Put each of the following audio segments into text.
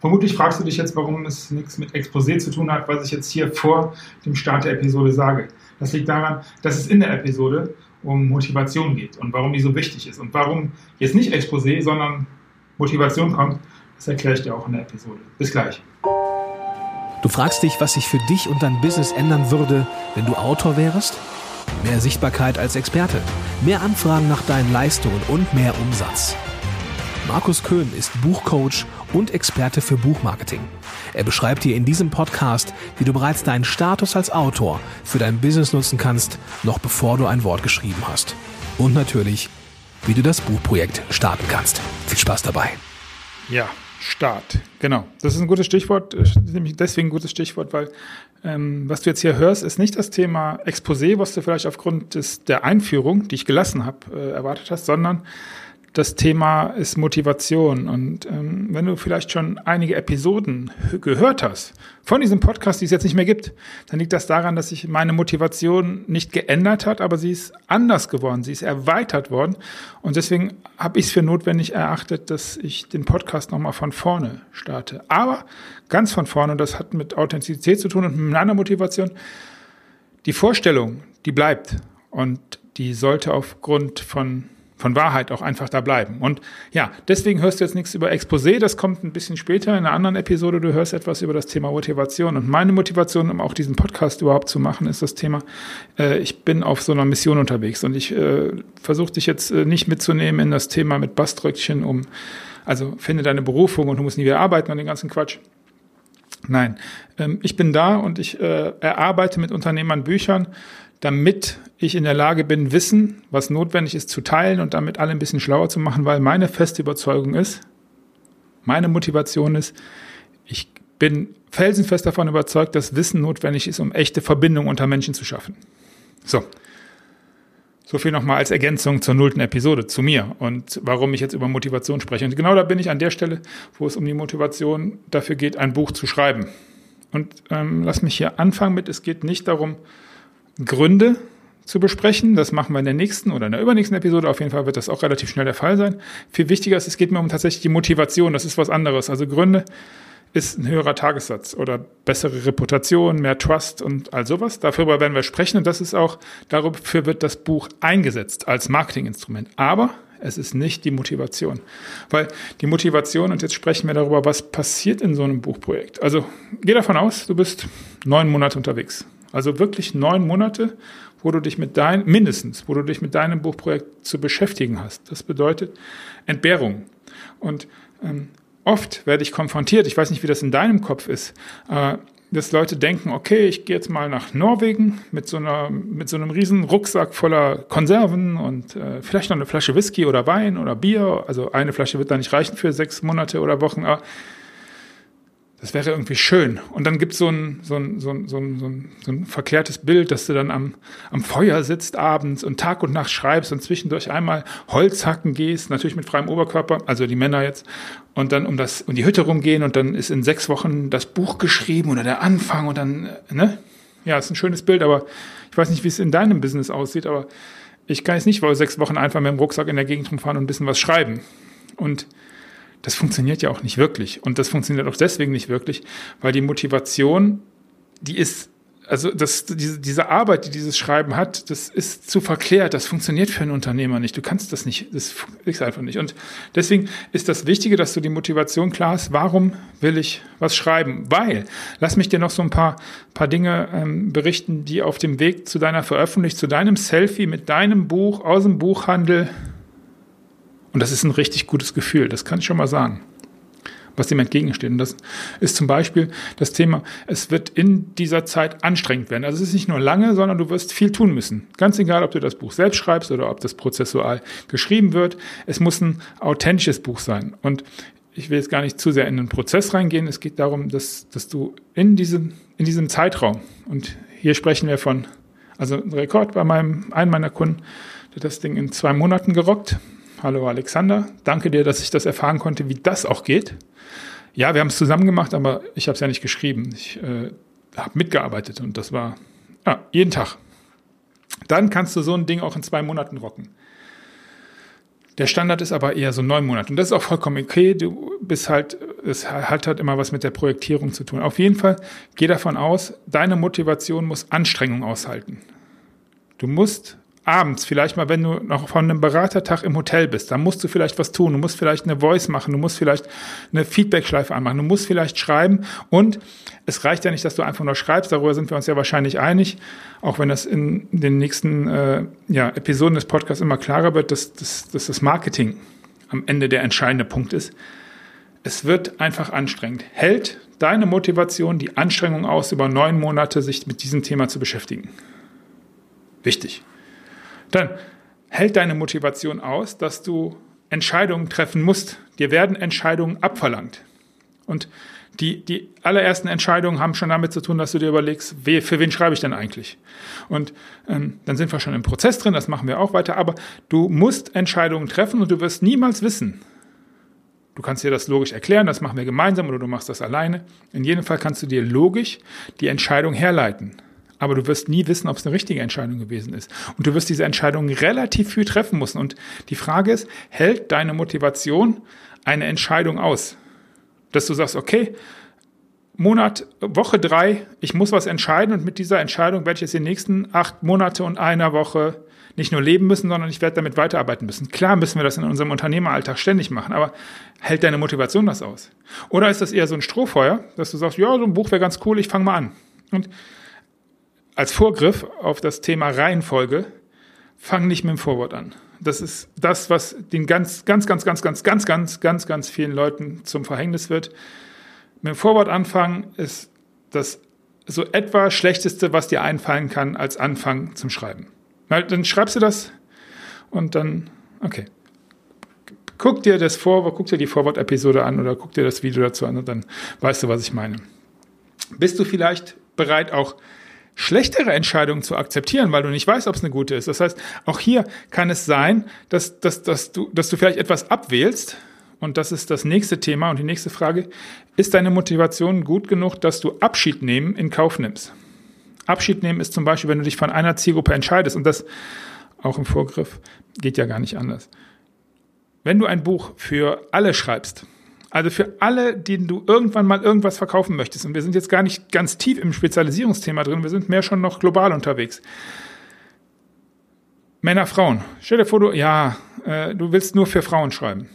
Vermutlich fragst du dich jetzt, warum es nichts mit Exposé zu tun hat, was ich jetzt hier vor dem Start der Episode sage. Das liegt daran, dass es in der Episode um Motivation geht und warum die so wichtig ist. Und warum jetzt nicht Exposé, sondern Motivation kommt, das erkläre ich dir auch in der Episode. Bis gleich. Du fragst dich, was sich für dich und dein Business ändern würde, wenn du Autor wärst? Mehr Sichtbarkeit als Experte, mehr Anfragen nach deinen Leistungen und mehr Umsatz. Markus Köhn ist Buchcoach und Experte für Buchmarketing. Er beschreibt dir in diesem Podcast, wie du bereits deinen Status als Autor für dein Business nutzen kannst, noch bevor du ein Wort geschrieben hast. Und natürlich, wie du das Buchprojekt starten kannst. Viel Spaß dabei. Ja, Start. Genau. Das ist ein gutes Stichwort, äh, nämlich deswegen ein gutes Stichwort, weil ähm, was du jetzt hier hörst, ist nicht das Thema Exposé, was du vielleicht aufgrund des, der Einführung, die ich gelassen habe, äh, erwartet hast, sondern das Thema ist Motivation. Und ähm, wenn du vielleicht schon einige Episoden gehört hast von diesem Podcast, die es jetzt nicht mehr gibt, dann liegt das daran, dass sich meine Motivation nicht geändert hat, aber sie ist anders geworden, sie ist erweitert worden. Und deswegen habe ich es für notwendig erachtet, dass ich den Podcast nochmal von vorne starte. Aber ganz von vorne, und das hat mit Authentizität zu tun und mit meiner Motivation, die Vorstellung, die bleibt. Und die sollte aufgrund von von Wahrheit auch einfach da bleiben. Und ja, deswegen hörst du jetzt nichts über Exposé, das kommt ein bisschen später in einer anderen Episode. Du hörst etwas über das Thema Motivation. Und meine Motivation, um auch diesen Podcast überhaupt zu machen, ist das Thema, äh, ich bin auf so einer Mission unterwegs und ich äh, versuche dich jetzt äh, nicht mitzunehmen in das Thema mit Baströckchen um, also finde deine Berufung und du musst nie wieder arbeiten und den ganzen Quatsch. Nein, ähm, ich bin da und ich äh, erarbeite mit Unternehmern Büchern, damit ich in der Lage bin, Wissen, was notwendig ist, zu teilen und damit alle ein bisschen schlauer zu machen, weil meine feste Überzeugung ist, meine Motivation ist, ich bin felsenfest davon überzeugt, dass Wissen notwendig ist, um echte Verbindungen unter Menschen zu schaffen. So. So viel nochmal als Ergänzung zur nullten Episode, zu mir und warum ich jetzt über Motivation spreche. Und genau da bin ich an der Stelle, wo es um die Motivation dafür geht, ein Buch zu schreiben. Und ähm, lass mich hier anfangen mit, es geht nicht darum, Gründe zu besprechen. Das machen wir in der nächsten oder in der übernächsten Episode. Auf jeden Fall wird das auch relativ schnell der Fall sein. Viel wichtiger ist, es geht mir um tatsächlich die Motivation. Das ist was anderes. Also Gründe ist ein höherer Tagessatz oder bessere Reputation, mehr Trust und all sowas. Darüber werden wir sprechen und das ist auch, dafür wird das Buch eingesetzt als Marketinginstrument. Aber es ist nicht die Motivation. Weil die Motivation, und jetzt sprechen wir darüber, was passiert in so einem Buchprojekt. Also geh davon aus, du bist neun Monate unterwegs. Also wirklich neun Monate, wo du dich mit deinem, mindestens, wo du dich mit deinem Buchprojekt zu beschäftigen hast. Das bedeutet Entbehrung. Und ähm, oft werde ich konfrontiert, ich weiß nicht, wie das in deinem Kopf ist, äh, dass Leute denken, okay, ich gehe jetzt mal nach Norwegen mit so, einer, mit so einem riesen Rucksack voller Konserven und äh, vielleicht noch eine Flasche Whisky oder Wein oder Bier. Also eine Flasche wird da nicht reichen für sechs Monate oder Wochen, aber das wäre irgendwie schön. Und dann gibt so ein, so ein, so ein, so ein, so ein, so ein verklärtes Bild, dass du dann am, am Feuer sitzt abends und Tag und Nacht schreibst und zwischendurch einmal Holz hacken gehst, natürlich mit freiem Oberkörper, also die Männer jetzt, und dann um das, um die Hütte rumgehen und dann ist in sechs Wochen das Buch geschrieben oder der Anfang und dann, ne? Ja, ist ein schönes Bild, aber ich weiß nicht, wie es in deinem Business aussieht, aber ich kann jetzt nicht vor sechs Wochen einfach mit dem Rucksack in der Gegend rumfahren und ein bisschen was schreiben. Und das funktioniert ja auch nicht wirklich. Und das funktioniert auch deswegen nicht wirklich, weil die Motivation, die ist, also das, diese, diese Arbeit, die dieses Schreiben hat, das ist zu verklärt. Das funktioniert für einen Unternehmer nicht. Du kannst das nicht. Das ist einfach nicht. Und deswegen ist das Wichtige, dass du die Motivation klar hast. Warum will ich was schreiben? Weil, lass mich dir noch so ein paar, paar Dinge ähm, berichten, die auf dem Weg zu deiner Veröffentlichung, zu deinem Selfie mit deinem Buch aus dem Buchhandel und das ist ein richtig gutes Gefühl, das kann ich schon mal sagen, was dem entgegensteht. Und das ist zum Beispiel das Thema, es wird in dieser Zeit anstrengend werden. Also es ist nicht nur lange, sondern du wirst viel tun müssen. Ganz egal, ob du das Buch selbst schreibst oder ob das prozessual geschrieben wird. Es muss ein authentisches Buch sein. Und ich will jetzt gar nicht zu sehr in den Prozess reingehen. Es geht darum, dass, dass du in diesem, in diesem Zeitraum, und hier sprechen wir von, also ein Rekord bei meinem, einem meiner Kunden, der das Ding in zwei Monaten gerockt. Hallo Alexander, danke dir, dass ich das erfahren konnte, wie das auch geht. Ja, wir haben es zusammen gemacht, aber ich habe es ja nicht geschrieben. Ich äh, habe mitgearbeitet und das war ja, jeden Tag. Dann kannst du so ein Ding auch in zwei Monaten rocken. Der Standard ist aber eher so neun Monate. Und das ist auch vollkommen okay. Du bist halt, es hat halt immer was mit der Projektierung zu tun. Auf jeden Fall geh davon aus, deine Motivation muss Anstrengung aushalten. Du musst abends, vielleicht mal, wenn du noch von einem Beratertag im Hotel bist, dann musst du vielleicht was tun. Du musst vielleicht eine Voice machen, du musst vielleicht eine Feedback-Schleife anmachen, du musst vielleicht schreiben. Und es reicht ja nicht, dass du einfach nur schreibst, darüber sind wir uns ja wahrscheinlich einig, auch wenn das in den nächsten äh, ja, Episoden des Podcasts immer klarer wird, dass, dass, dass das Marketing am Ende der entscheidende Punkt ist. Es wird einfach anstrengend. Hält deine Motivation die Anstrengung aus, über neun Monate sich mit diesem Thema zu beschäftigen? Wichtig. Dann hält deine Motivation aus, dass du Entscheidungen treffen musst. Dir werden Entscheidungen abverlangt. Und die, die allerersten Entscheidungen haben schon damit zu tun, dass du dir überlegst, we, für wen schreibe ich denn eigentlich? Und ähm, dann sind wir schon im Prozess drin, das machen wir auch weiter, aber du musst Entscheidungen treffen und du wirst niemals wissen. Du kannst dir das logisch erklären, das machen wir gemeinsam oder du machst das alleine. In jedem Fall kannst du dir logisch die Entscheidung herleiten aber du wirst nie wissen, ob es eine richtige Entscheidung gewesen ist. Und du wirst diese Entscheidung relativ früh treffen müssen. Und die Frage ist, hält deine Motivation eine Entscheidung aus? Dass du sagst, okay, Monat, Woche drei, ich muss was entscheiden und mit dieser Entscheidung werde ich jetzt die nächsten acht Monate und einer Woche nicht nur leben müssen, sondern ich werde damit weiterarbeiten müssen. Klar müssen wir das in unserem Unternehmeralltag ständig machen, aber hält deine Motivation das aus? Oder ist das eher so ein Strohfeuer, dass du sagst, ja, so ein Buch wäre ganz cool, ich fange mal an. Und als Vorgriff auf das Thema Reihenfolge, fang nicht mit dem Vorwort an. Das ist das, was den ganz, ganz, ganz, ganz, ganz, ganz, ganz, ganz, ganz vielen Leuten zum Verhängnis wird. Mit dem Vorwort anfangen ist das so etwa Schlechteste, was dir einfallen kann, als Anfang zum Schreiben. Dann schreibst du das und dann, okay. Guck dir das Vorwort, guck dir die Vorwort-Episode an oder guck dir das Video dazu an und dann weißt du, was ich meine. Bist du vielleicht bereit, auch schlechtere Entscheidungen zu akzeptieren, weil du nicht weißt, ob es eine gute ist. Das heißt, auch hier kann es sein, dass, dass, dass, du, dass du vielleicht etwas abwählst. Und das ist das nächste Thema und die nächste Frage. Ist deine Motivation gut genug, dass du Abschied nehmen in Kauf nimmst? Abschied nehmen ist zum Beispiel, wenn du dich von einer Zielgruppe entscheidest und das auch im Vorgriff geht ja gar nicht anders. Wenn du ein Buch für alle schreibst, also für alle, denen du irgendwann mal irgendwas verkaufen möchtest, und wir sind jetzt gar nicht ganz tief im Spezialisierungsthema drin, wir sind mehr schon noch global unterwegs. Männer, Frauen. Stell dir vor, du, ja, äh, du willst nur für Frauen schreiben.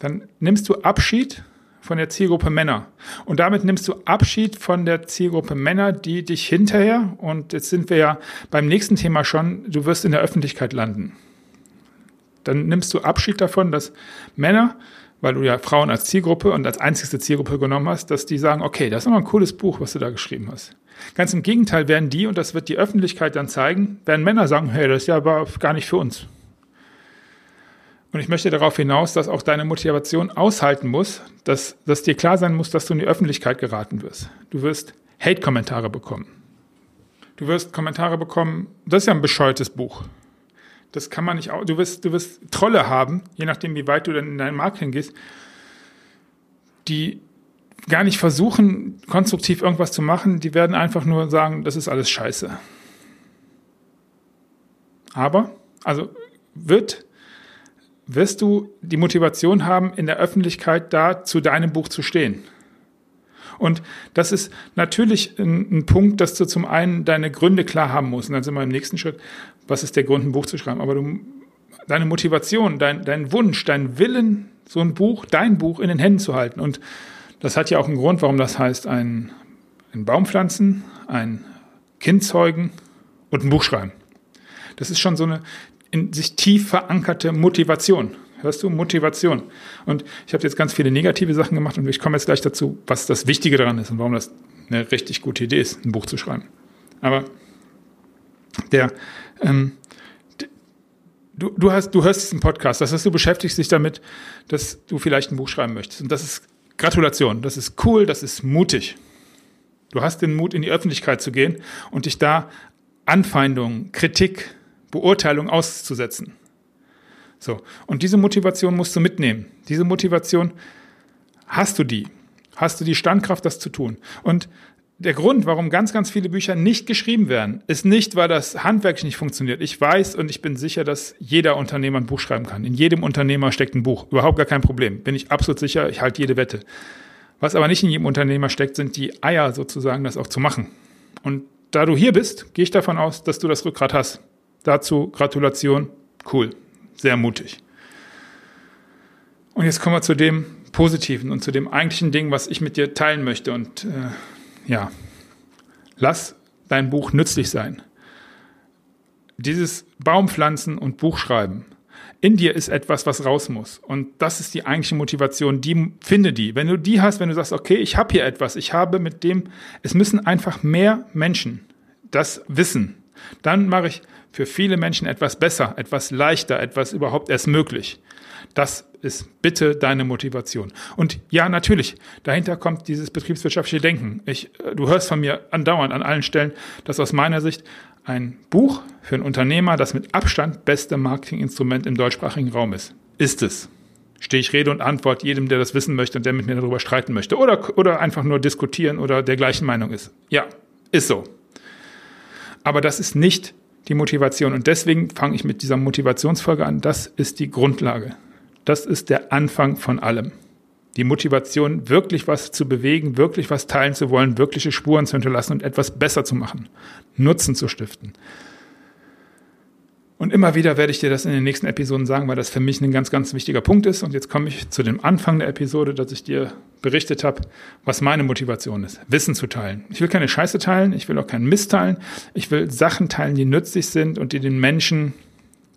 Dann nimmst du Abschied von der Zielgruppe Männer. Und damit nimmst du Abschied von der Zielgruppe Männer, die dich hinterher, und jetzt sind wir ja beim nächsten Thema schon, du wirst in der Öffentlichkeit landen. Dann nimmst du Abschied davon, dass Männer weil du ja Frauen als Zielgruppe und als einzigste Zielgruppe genommen hast, dass die sagen, okay, das ist aber ein cooles Buch, was du da geschrieben hast. Ganz im Gegenteil werden die, und das wird die Öffentlichkeit dann zeigen, werden Männer sagen, hey, das ist ja aber gar nicht für uns. Und ich möchte darauf hinaus, dass auch deine Motivation aushalten muss, dass, dass dir klar sein muss, dass du in die Öffentlichkeit geraten wirst. Du wirst Hate-Kommentare bekommen. Du wirst Kommentare bekommen, das ist ja ein bescheuertes Buch. Das kann man nicht, du wirst, du wirst Trolle haben, je nachdem, wie weit du dann in deinen Marketing gehst, die gar nicht versuchen, konstruktiv irgendwas zu machen, die werden einfach nur sagen, das ist alles scheiße. Aber, also wird, wirst du die Motivation haben, in der Öffentlichkeit da zu deinem Buch zu stehen. Und das ist natürlich ein, ein, Punkt, dass du zum einen deine Gründe klar haben musst. Und dann sind wir im nächsten Schritt, was ist der Grund, ein Buch zu schreiben? Aber du, deine Motivation, dein, dein Wunsch, dein Willen, so ein Buch, dein Buch in den Händen zu halten. Und das hat ja auch einen Grund, warum das heißt, ein, ein Baum pflanzen, ein Kind zeugen und ein Buch schreiben. Das ist schon so eine in sich tief verankerte Motivation. Hörst du? Motivation. Und ich habe jetzt ganz viele negative Sachen gemacht und ich komme jetzt gleich dazu, was das Wichtige daran ist und warum das eine richtig gute Idee ist, ein Buch zu schreiben. Aber der, ähm, du, du, hast, du hörst diesen Podcast, das heißt, du beschäftigst dich damit, dass du vielleicht ein Buch schreiben möchtest. Und das ist Gratulation, das ist cool, das ist mutig. Du hast den Mut, in die Öffentlichkeit zu gehen und dich da Anfeindungen, Kritik, Beurteilung auszusetzen. So. Und diese Motivation musst du mitnehmen. Diese Motivation hast du die. Hast du die Standkraft, das zu tun. Und der Grund, warum ganz, ganz viele Bücher nicht geschrieben werden, ist nicht, weil das Handwerk nicht funktioniert. Ich weiß und ich bin sicher, dass jeder Unternehmer ein Buch schreiben kann. In jedem Unternehmer steckt ein Buch. Überhaupt gar kein Problem. Bin ich absolut sicher. Ich halte jede Wette. Was aber nicht in jedem Unternehmer steckt, sind die Eier sozusagen, das auch zu machen. Und da du hier bist, gehe ich davon aus, dass du das Rückgrat hast. Dazu Gratulation. Cool. Sehr mutig. Und jetzt kommen wir zu dem Positiven und zu dem eigentlichen Ding, was ich mit dir teilen möchte. Und äh, ja, lass dein Buch nützlich sein. Dieses Baumpflanzen und Buchschreiben. In dir ist etwas, was raus muss. Und das ist die eigentliche Motivation. Die finde die. Wenn du die hast, wenn du sagst, okay, ich habe hier etwas, ich habe mit dem, es müssen einfach mehr Menschen das wissen. Dann mache ich für viele Menschen etwas besser, etwas leichter, etwas überhaupt erst möglich. Das ist bitte deine Motivation. Und ja, natürlich, dahinter kommt dieses betriebswirtschaftliche Denken. Ich, äh, du hörst von mir andauernd an allen Stellen, dass aus meiner Sicht ein Buch für einen Unternehmer das mit Abstand beste Marketinginstrument im deutschsprachigen Raum ist. Ist es. Stehe ich Rede und Antwort jedem, der das wissen möchte und der mit mir darüber streiten möchte. Oder, oder einfach nur diskutieren oder der gleichen Meinung ist. Ja, ist so. Aber das ist nicht die Motivation. Und deswegen fange ich mit dieser Motivationsfolge an. Das ist die Grundlage. Das ist der Anfang von allem. Die Motivation, wirklich was zu bewegen, wirklich was teilen zu wollen, wirkliche Spuren zu hinterlassen und etwas besser zu machen, Nutzen zu stiften. Und immer wieder werde ich dir das in den nächsten Episoden sagen, weil das für mich ein ganz, ganz wichtiger Punkt ist. Und jetzt komme ich zu dem Anfang der Episode, dass ich dir berichtet habe, was meine Motivation ist. Wissen zu teilen. Ich will keine Scheiße teilen, ich will auch keinen Mist teilen. Ich will Sachen teilen, die nützlich sind und die den Menschen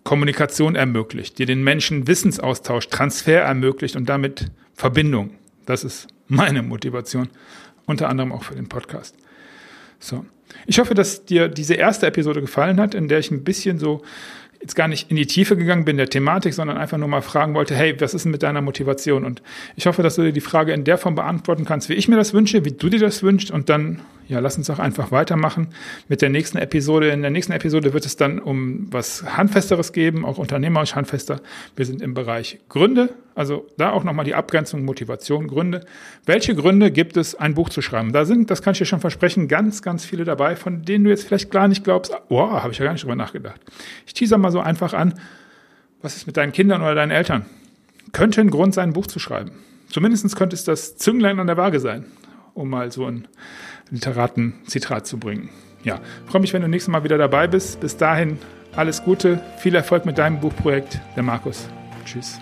Kommunikation ermöglicht, die den Menschen Wissensaustausch, Transfer ermöglicht und damit Verbindung. Das ist meine Motivation, unter anderem auch für den Podcast. So. Ich hoffe, dass dir diese erste Episode gefallen hat, in der ich ein bisschen so jetzt gar nicht in die Tiefe gegangen bin der Thematik, sondern einfach nur mal fragen wollte, hey, was ist denn mit deiner Motivation? Und ich hoffe, dass du dir die Frage in der Form beantworten kannst, wie ich mir das wünsche, wie du dir das wünschst und dann, ja, lass uns auch einfach weitermachen mit der nächsten Episode. In der nächsten Episode wird es dann um was Handfesteres geben, auch unternehmerisch handfester. Wir sind im Bereich Gründe, also da auch nochmal die Abgrenzung, Motivation, Gründe. Welche Gründe gibt es, ein Buch zu schreiben? Da sind, das kann ich dir schon versprechen, ganz, ganz viele dabei, von denen du jetzt vielleicht gar nicht glaubst, oh, habe ich ja gar nicht drüber nachgedacht. Ich teaser mal so einfach an, was ist mit deinen Kindern oder deinen Eltern? Könnte ein Grund sein, ein Buch zu schreiben. Zumindest könnte es das Zünglein an der Waage sein, um mal so ein literaten Zitat zu bringen. Ja, freue mich, wenn du nächstes Mal wieder dabei bist. Bis dahin alles Gute, viel Erfolg mit deinem Buchprojekt. Der Markus. Tschüss.